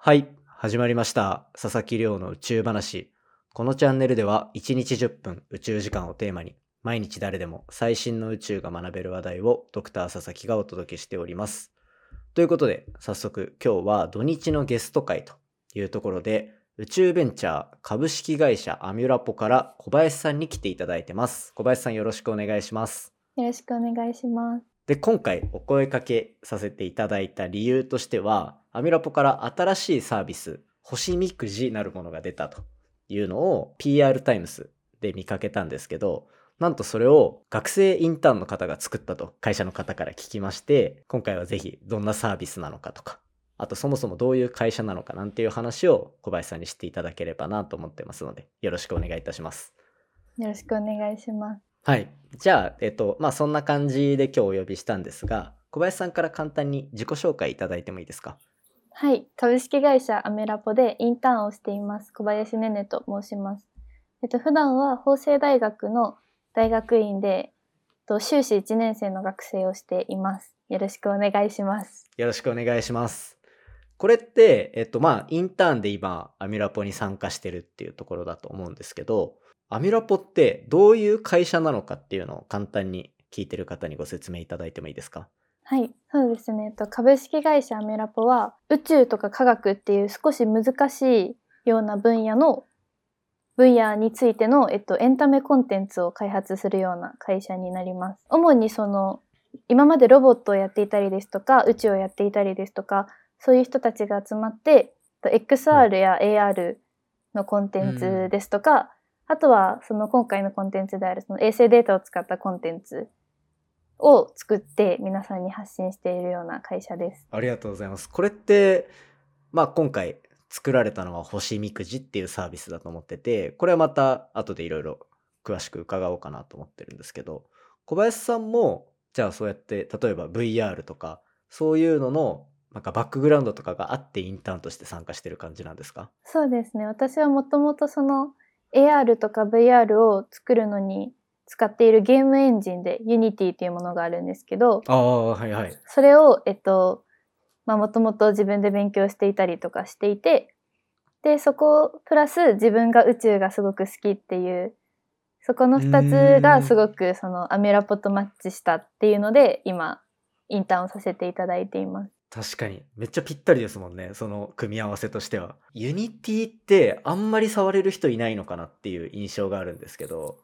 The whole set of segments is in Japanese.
はい、始まりました。佐々木亮の宇宙話。このチャンネルでは1日10分宇宙時間をテーマに毎日誰でも最新の宇宙が学べる話題をドクター佐々木がお届けしております。ということで早速今日は土日のゲスト会というところで宇宙ベンチャー株式会社アミュラポから小林さんに来ていただいてます。小林さんよろしくお願いします。よろしくお願いします。で、今回お声かけさせていただいた理由としては、アミュラポから新しいサービス、星みくじなるものが出たというのを PR タイムスで見かけたんですけど、なんとそれを学生インターンの方が作ったと会社の方から聞きまして、今回はぜひどんなサービスなのかとか、あとそもそもどういう会社なのかなんていう話を小林さんにしていただければなと思ってますので、よろしくお願いいたします。よろしくお願いします。はい。じゃあ、えっと、まあ、そんな感じで今日お呼びしたんですが、小林さんから簡単に自己紹介いただいてもいいですか？はい、株式会社アメラポでインターンをしています小林ねねと申します。えっと普段は法政大学の大学院でと修士1年生の学生をしています。よろしくお願いします。よろしくお願いします。これって、えっと、まあ、インターンで今、アミュラポに参加してるっていうところだと思うんですけど、アミラポってどういう会社なのかっていうのを簡単に聞いてる方にご説明いただいてもいいですか？はい、そうですね。と株式会社アメラポは宇宙とか科学っていう少し難しいような分野の分野についての、えっと、エンタメコンテンツを開発するような会社になります。主にその今までロボットをやっていたりですとか宇宙をやっていたりですとかそういう人たちが集まって XR や AR のコンテンツですとか、あとはその今回のコンテンツであるその衛星データを使ったコンテンツを作って皆さんに発信しているような会社です。ありがとうございます。これって、まあ、今回作られたのは星みくじっていうサービスだと思ってて、これはまた後でいろいろ詳しく伺おうかなと思ってるんですけど、小林さんも、じゃあそうやって、例えば VR とか、そういうのの、なんかバックグラウンドとかがあってインターンとして参加してる感じなんですか？そうですね。私はもともとその AR とか VR を作るのに使っているゲームエンジンで Unity というものがあるんですけど、はいはい。それを、えっと、まあ、もともと自分で勉強していたりとかしていて、で、そこ、プラス自分が宇宙がすごく好きっていう、そこの二つがすごくその amulapo とマッチしたっていうので、今、インターンをさせていただいています。確かに。めっちゃぴったりですもんね。その組み合わせとしては。 Unity ってあんまり触れる人いないのかなっていう印象があるんですけど、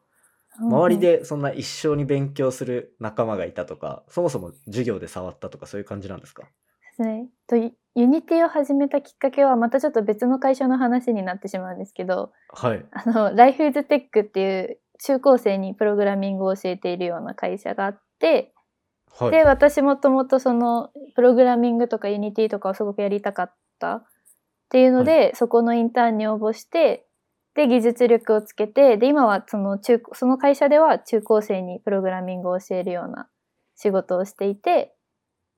周りでそんな一緒に勉強する仲間がいたとか、そもそも授業で触ったとかそういう感じなんですか？ね。とユ Unity を始めたきっかけはまたちょっと別の会社の話になってしまうんですけど、はい。あの、 Life is Tech っていう中高生にプログラミングを教えているような会社があって、はい。で、私もともとそのプログラミングとか Unity とかをすごくやりたかった。っていうので、そこのインターンに応募して、で、技術力をつけて、で、今はその中、その会社では中高生にプログラミングを教えるような仕事をしていて、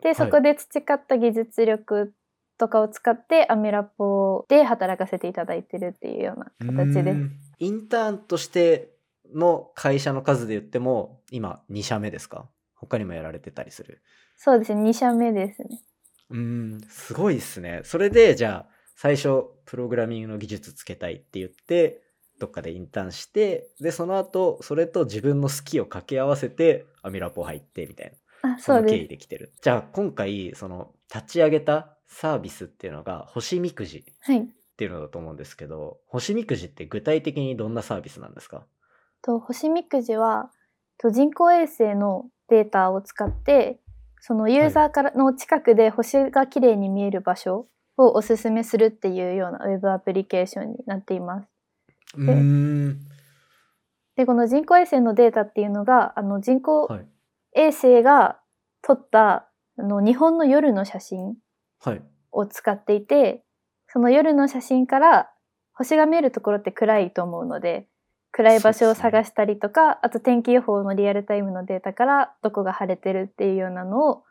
で、そこで培った技術力とかを使ってアメラポで働かせていただいてるっていうような形です。インターンとしての会社の数で言っても、今2社目ですか？他にもやられてたりする。そうですね、2社目ですね。うーん、すごいですね。それで、じゃあ、最初、プログラミングの技術つけたいって言って、どっかでインターンして、で、その後、それと自分の好きを掛け合わせて、アミラポ入って、みたいな。あ、その経緯できてる。じゃあ、今回、その、立ち上げたサービスっていうのが、星みくじっはい。ていうのだと思うんですけど、星みくじって具体的にどんなサービスなんですか？と星みくじはと人工衛星のデータを使ってそのユーザーからの近くで星が綺麗に見える場所をおすすめするっていうようなウェブアプリケーションになっています。でこの人工衛星のデータっていうのがあの人工はい。衛星が撮ったあの日本の夜の写真はい。を使っていてその夜の写真から星が見えるところって暗いと思うので暗い場所を探したりとか、あと天気予報のリアルタイムのデータからどこが晴れてるっていうようなのを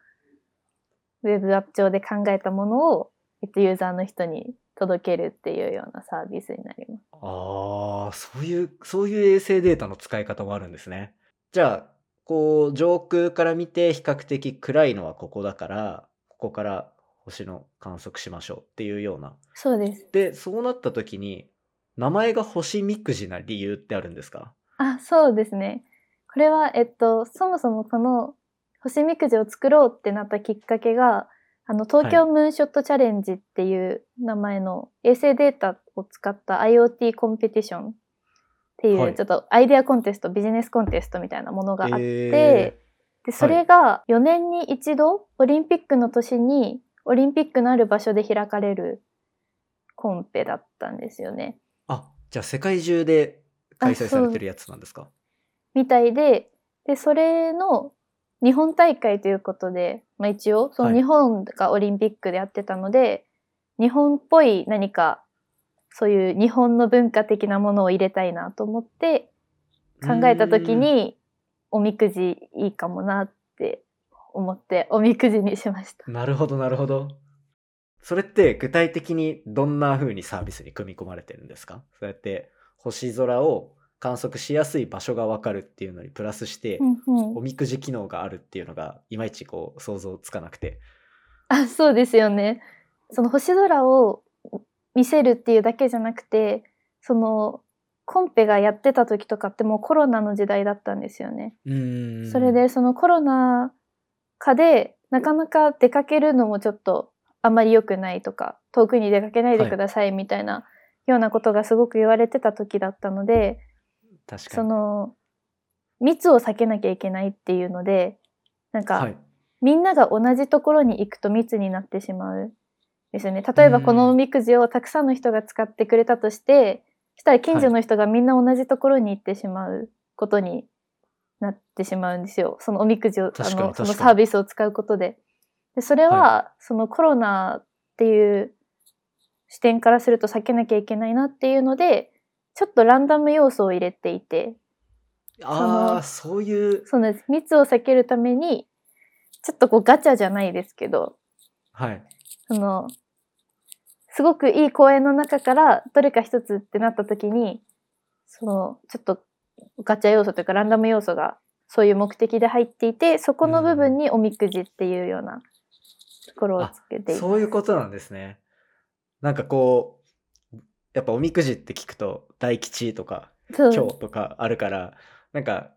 ウェブアップ上で考えたものを、えっと、ユーザーの人に届けるっていうようなサービスになります。ああ、そういう、そういう衛星データの使い方もあるんですね。じゃあ、こう、上空から見て比較的暗いのはここだから、ここから星の観測しましょうっていうような。そうです。で、そうなった時に、名前が星みくじな理由ってあるんですか？あ、そうですね。これは、えっと、そもそもこの星みくじを作ろうってなったきっかけが、あの、東京ムーンショットチャレンジっていう名前の衛星データを使った IoT コンペティションっていう、はいちょっとアイデアコンテスト、ビジネスコンテストみたいなものがあって、えで、それが4年に一度、オリンピックの年に、オリンピックのある場所で開かれるコンペだったんですよね。あ、じゃあ世界中で開催されてるやつなんですか？みたいで、で、それの日本大会ということで、まあ一応、そのはい日本がオリンピックでやってたので、日本っぽい何か、そういう日本の文化的なものを入れたいなと思って、考えたときに、おみくじいいかもなって思って、おみくじにしました。なるほど、なるほど。それって具体的にどんな風にサービスに組み込まれてるんですか？そうやって星空を観測しやすい場所がわかるっていうのにプラスして、うんうんおみくじ機能があるっていうのがいまいちこう想像つかなくて。あ、そうですよね。その星空を見せるっていうだけじゃなくて、そのコンペがやってた時とかってもうコロナの時代だったんですよね。それでそのコロナ禍でなかなか出かけるのもちょっとあまり良くないとか、遠くに出かけないでくださいみたいなようなことがすごく言われてた時だったので、そ確かに。の密を避けなきゃいけないっていうので、なんか、はい。みんなが同じところに行くと密になってしまう。ですよね。例えばこのおみくじをたくさんの人が使ってくれたとして、そしたら近所の人がみんな同じところに行ってしまうことになってしまうんですよ。そのおみくじを、あの、そのサービスを使うことで。でそれは、はそのコロナっていう視点からすると避けなきゃいけないなっていうので、ちょっとランダム要素を入れていて、ああ、そういう、そうです。密を避けるために、ちょっとこうガチャじゃないですけど、はい。その、すごくいい公園の中からどれか一つってなった時に、その、ちょっとガチャ要素というかランダム要素がそういう目的で入っていて、そこの部分におみくじっていうようなところをつけて。そういうことなんですね。なんかこう、やっぱおみくじって聞くと大吉とか今日とかあるから、なんか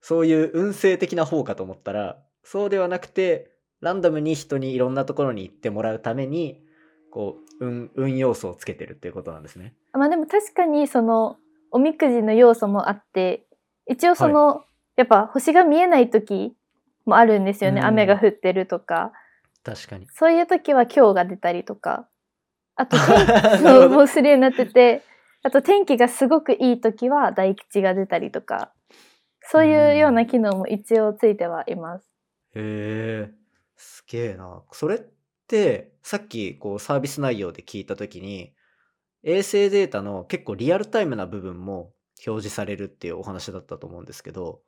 そういう運勢的な方かと思ったら、そうではなくて、ランダムに人にいろんなところに行ってもらうために、こう、運、運要素をつけてるっていうことなんですね。まあでも確かにそのおみくじの要素もあって、一応その、やっぱ星が見えない時もあるんですよね。うん雨が降ってるとか。確かに。そういう時は今日が出たりとか。あと 天なるほそうどもうするようになってて、あと天気がすごくいい時は大吉が出たりとか、そういうような機能も一応ついてはいます。へえ、すげえな。それって、さっきこうサービス内容で聞いたときに、衛星データの結構リアルタイムな部分も表示されるっていうお話だったと思うんですけど、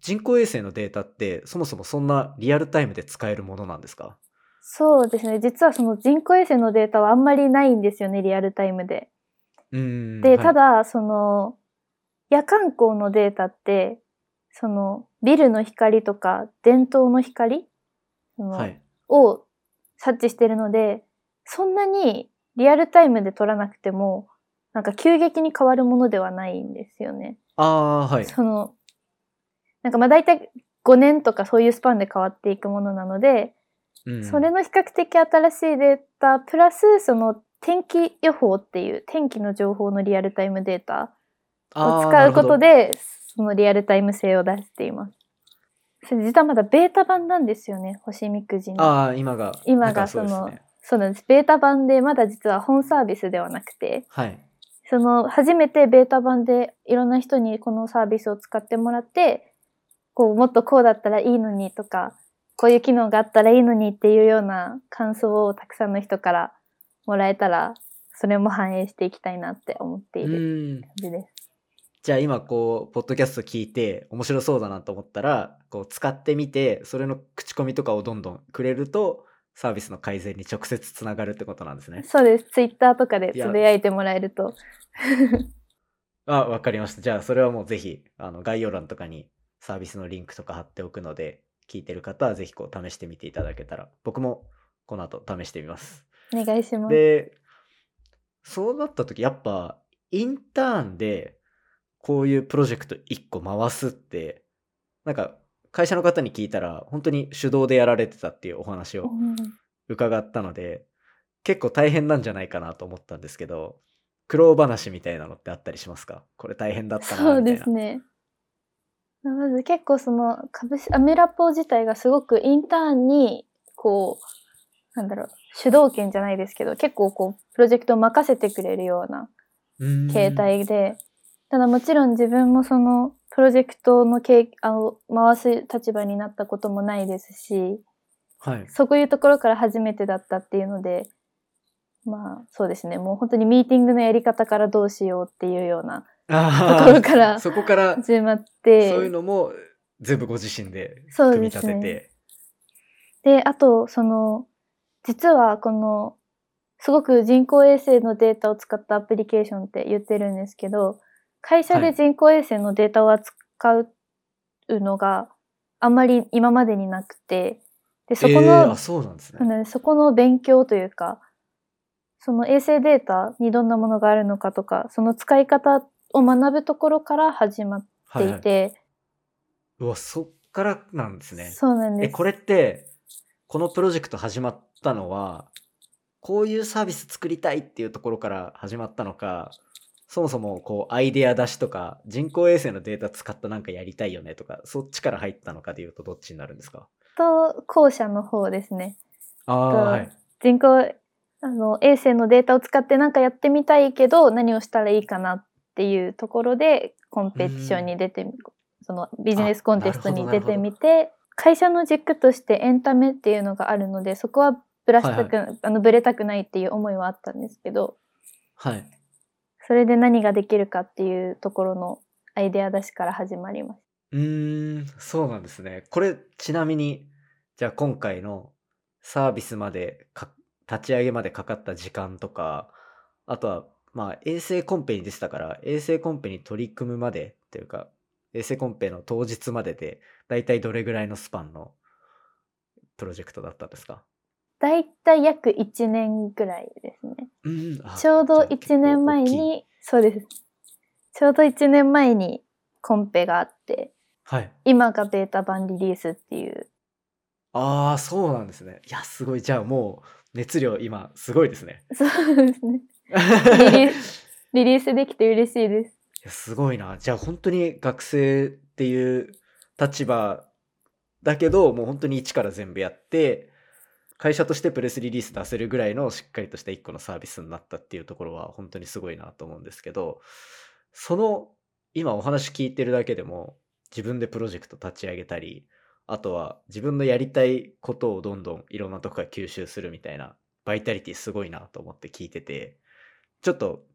人工衛星のデータってそもそもそんなリアルタイムで使えるものなんですか？そうですね。実はその人工衛星のデータはあんまりないんですよね、リアルタイムで。うーん。で、はいた、だ、その、夜間光のデータって、その、ビルの光とか、電灯の光そのはい。を察知してるので、そんなにリアルタイムで撮らなくても、なんか急激に変わるものではないんですよね。あはい。その、なんかまあ大体5年とかそういうスパンで変わっていくものなので、うんそれの比較的新しいデータ、プラスその天気予報っていう天気の情報のリアルタイムデータを使うこと。で、そのリアルタイム性を出しています。それ実はまだベータ版なんですよね、星みくじの。ああ、今が。今がその、そうなんです。ベータ版でまだ実は本サービスではなくて、はい。その初めてベータ版でいろんな人にこのサービスを使ってもらって、こうもっとこうだったらいいのにとか、こういう機能があったらいいのにっていうような感想をたくさんの人からもらえたら、それも反映していきたいなって思ってういる。感じです。じゃあ今こう、ポッドキャスト聞いて面白そうだなと思ったら、こう使ってみて、それの口コミとかをどんどんくれると、サービスの改善に直接つながるってことなんですね。そうです。ツイッターとかでつぶやいてもらえると。あ、わかりました。じゃあそれはもうぜひ、あの概要欄とかにサービスのリンクとか貼っておくので、聞いてる方はぜひこう試してみていただけたら、僕もこの後試してみます。お願いします。で、そうなった時、やっぱ、インターンで、こういうプロジェクト1個回すって、なんか、会社の方に聞いたら、本当に手動でやられてたっていうお話をうん伺ったので、結構大変なんじゃないかなと思ったんですけど、苦労話みたいなのってあったりしますか？これ大変だったな、そうみたいな。ですね。まず結構その株式アメラポ自体がすごくインターンにこうなんだろう主導権じゃないですけど結構こうプロジェクトを任せてくれるような形態で、ただもちろん自分もそのプロジェクトのけいあの回す立場になったこともないですしはい。そういうところから初めてだったっていうのでまあそうですねもう本当にミーティングのやり方からどうしようっていうようなとあころからそこから、そう始まっていうのも全部ご自身でそう組み立てて。で、あと、その、実はこの、すごく人工衛星のデータを使ったアプリケーションって言ってるんですけど、会社はいで人工衛星のデータを扱うのがあんまり今までになくて、で、そこえーのあ、、そうなんですね。そこの勉強というか、その衛星データにどんなものがあるのかとか、その使い方を学ぶところから始まっていて、はい、うわ、そっからなんですね。え、そうなんです。これって、このプロジェクト始まったのは、こういうサービス作りたいっていうところから始まったのか、そもそもこうアイデア出しとか、人工衛星のデータ使ったなんかやりたいよねとか、そっちから入ったのかでいうとどっちになるんですか？と、後者の方ですね。あはい。人工あの衛星のデータを使って何かやってみたいけど何をしたらいいかなっていうところでコンペティションに出てみそのビジネスコンテストに出てみて会社の軸としてエンタメっていうのがあるのでそこはぶらしたく、あのぶれたくないっていう思いはあったんですけどはい。それで何ができるかっていうところのアイデア出しから始まります。うーん、そうなんですね。これ、ちなみに、じゃあ今回のサービスまでか、立ち上げまでかかった時間とか、あとは、まあ、衛星コンペに出てたから、衛星コンペに取り組むまでっていうか、衛星コンペの当日までで、だいたいどれぐらいのスパンのプロジェクトだったんですか？だいたい約1年ぐらいですね。うん、あちょうどじゃあ結構1年前に、そうです。ちょうど1年前にコンペがあって、はい。今がベータ版リリースっていう。ああ、そうなんですね。いや、すごい。じゃあもう、熱量今、すごいですね。そうですね。リリー リリースできて嬉しいです。いやすごいな。じゃあ本当に学生っていう立場だけど、もう本当に一から全部やって、会社としてプレスリリース出せるぐらいのしっかりとした一個のサービスになったっていうところは本当にすごいなと思うんですけど、その今お話聞いてるだけでも自分でプロジェクト立ち上げたり、あとは自分のやりたいことをどんどんいろんなとこから吸収するみたいなバイタリティすごいなと思って聞いてて、ちょっと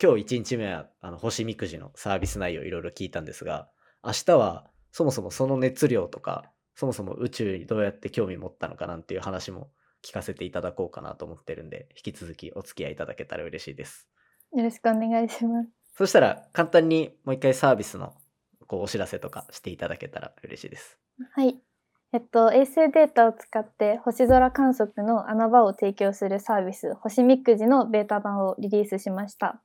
今日1日目はあの星みくじのサービス内容いろいろ聞いたんですが、明日はそもそもその熱量とか、そもそも宇宙にどうやって興味持ったのかなんていう話も聞かせていただこうかなと思ってるんで、引き続きお付き合いいただけたら嬉しいです。よろしくお願いします。そしたら簡単にもう一回サービスのこうお知らせとかしていただけたら嬉しいです。はい。えっと、衛星データを使って星空観測の穴場を提供するサービス、星みくじのベータ版をリリースしました。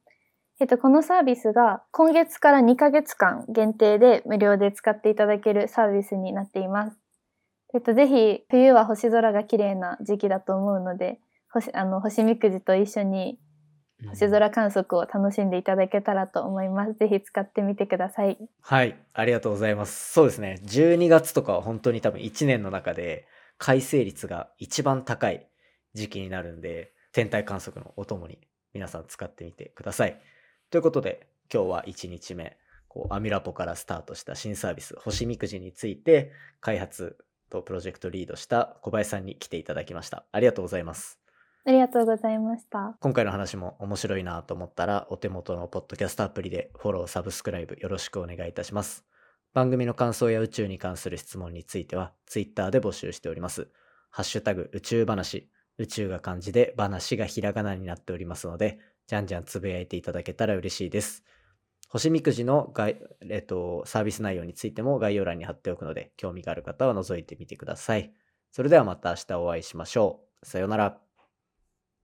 えっと、このサービスが今月から2ヶ月間限定で無料で使っていただけるサービスになっています。えっと、ぜひ冬は星空が綺麗な時期だと思うので、星あの星みくじと一緒に星空観測を楽しんでいただけたらと思います。ぜひ使ってみてください。はい、ありがとうございます。そうですね、12月とかは本当に多分1年の中で改正率が一番高い時期になるんで、天体観測のお供に皆さん使ってみてください。ということで、今日は1日目、こうアミラポからスタートした新サービス、星みくじについて開発とプロジェクトリードした小林さんに来ていただきました。ありがとうございます。ありがとうございました。今回の話も面白いなと思ったら、お手元のポッドキャストアプリでフォロー、サブスクライブよろしくお願いいたします。番組の感想や宇宙に関する質問については、ツイッターで募集しております。ハッシュタグ宇宙話、宇宙が漢字で話がひらがなになっておりますので、じゃんじゃんつぶやいていただけたら嬉しいです。星みくじの、えっと、サービス内容についても概要欄に貼っておくので、興味がある方は覗いてみてください。それではまた明日お会いしましょう。さようなら。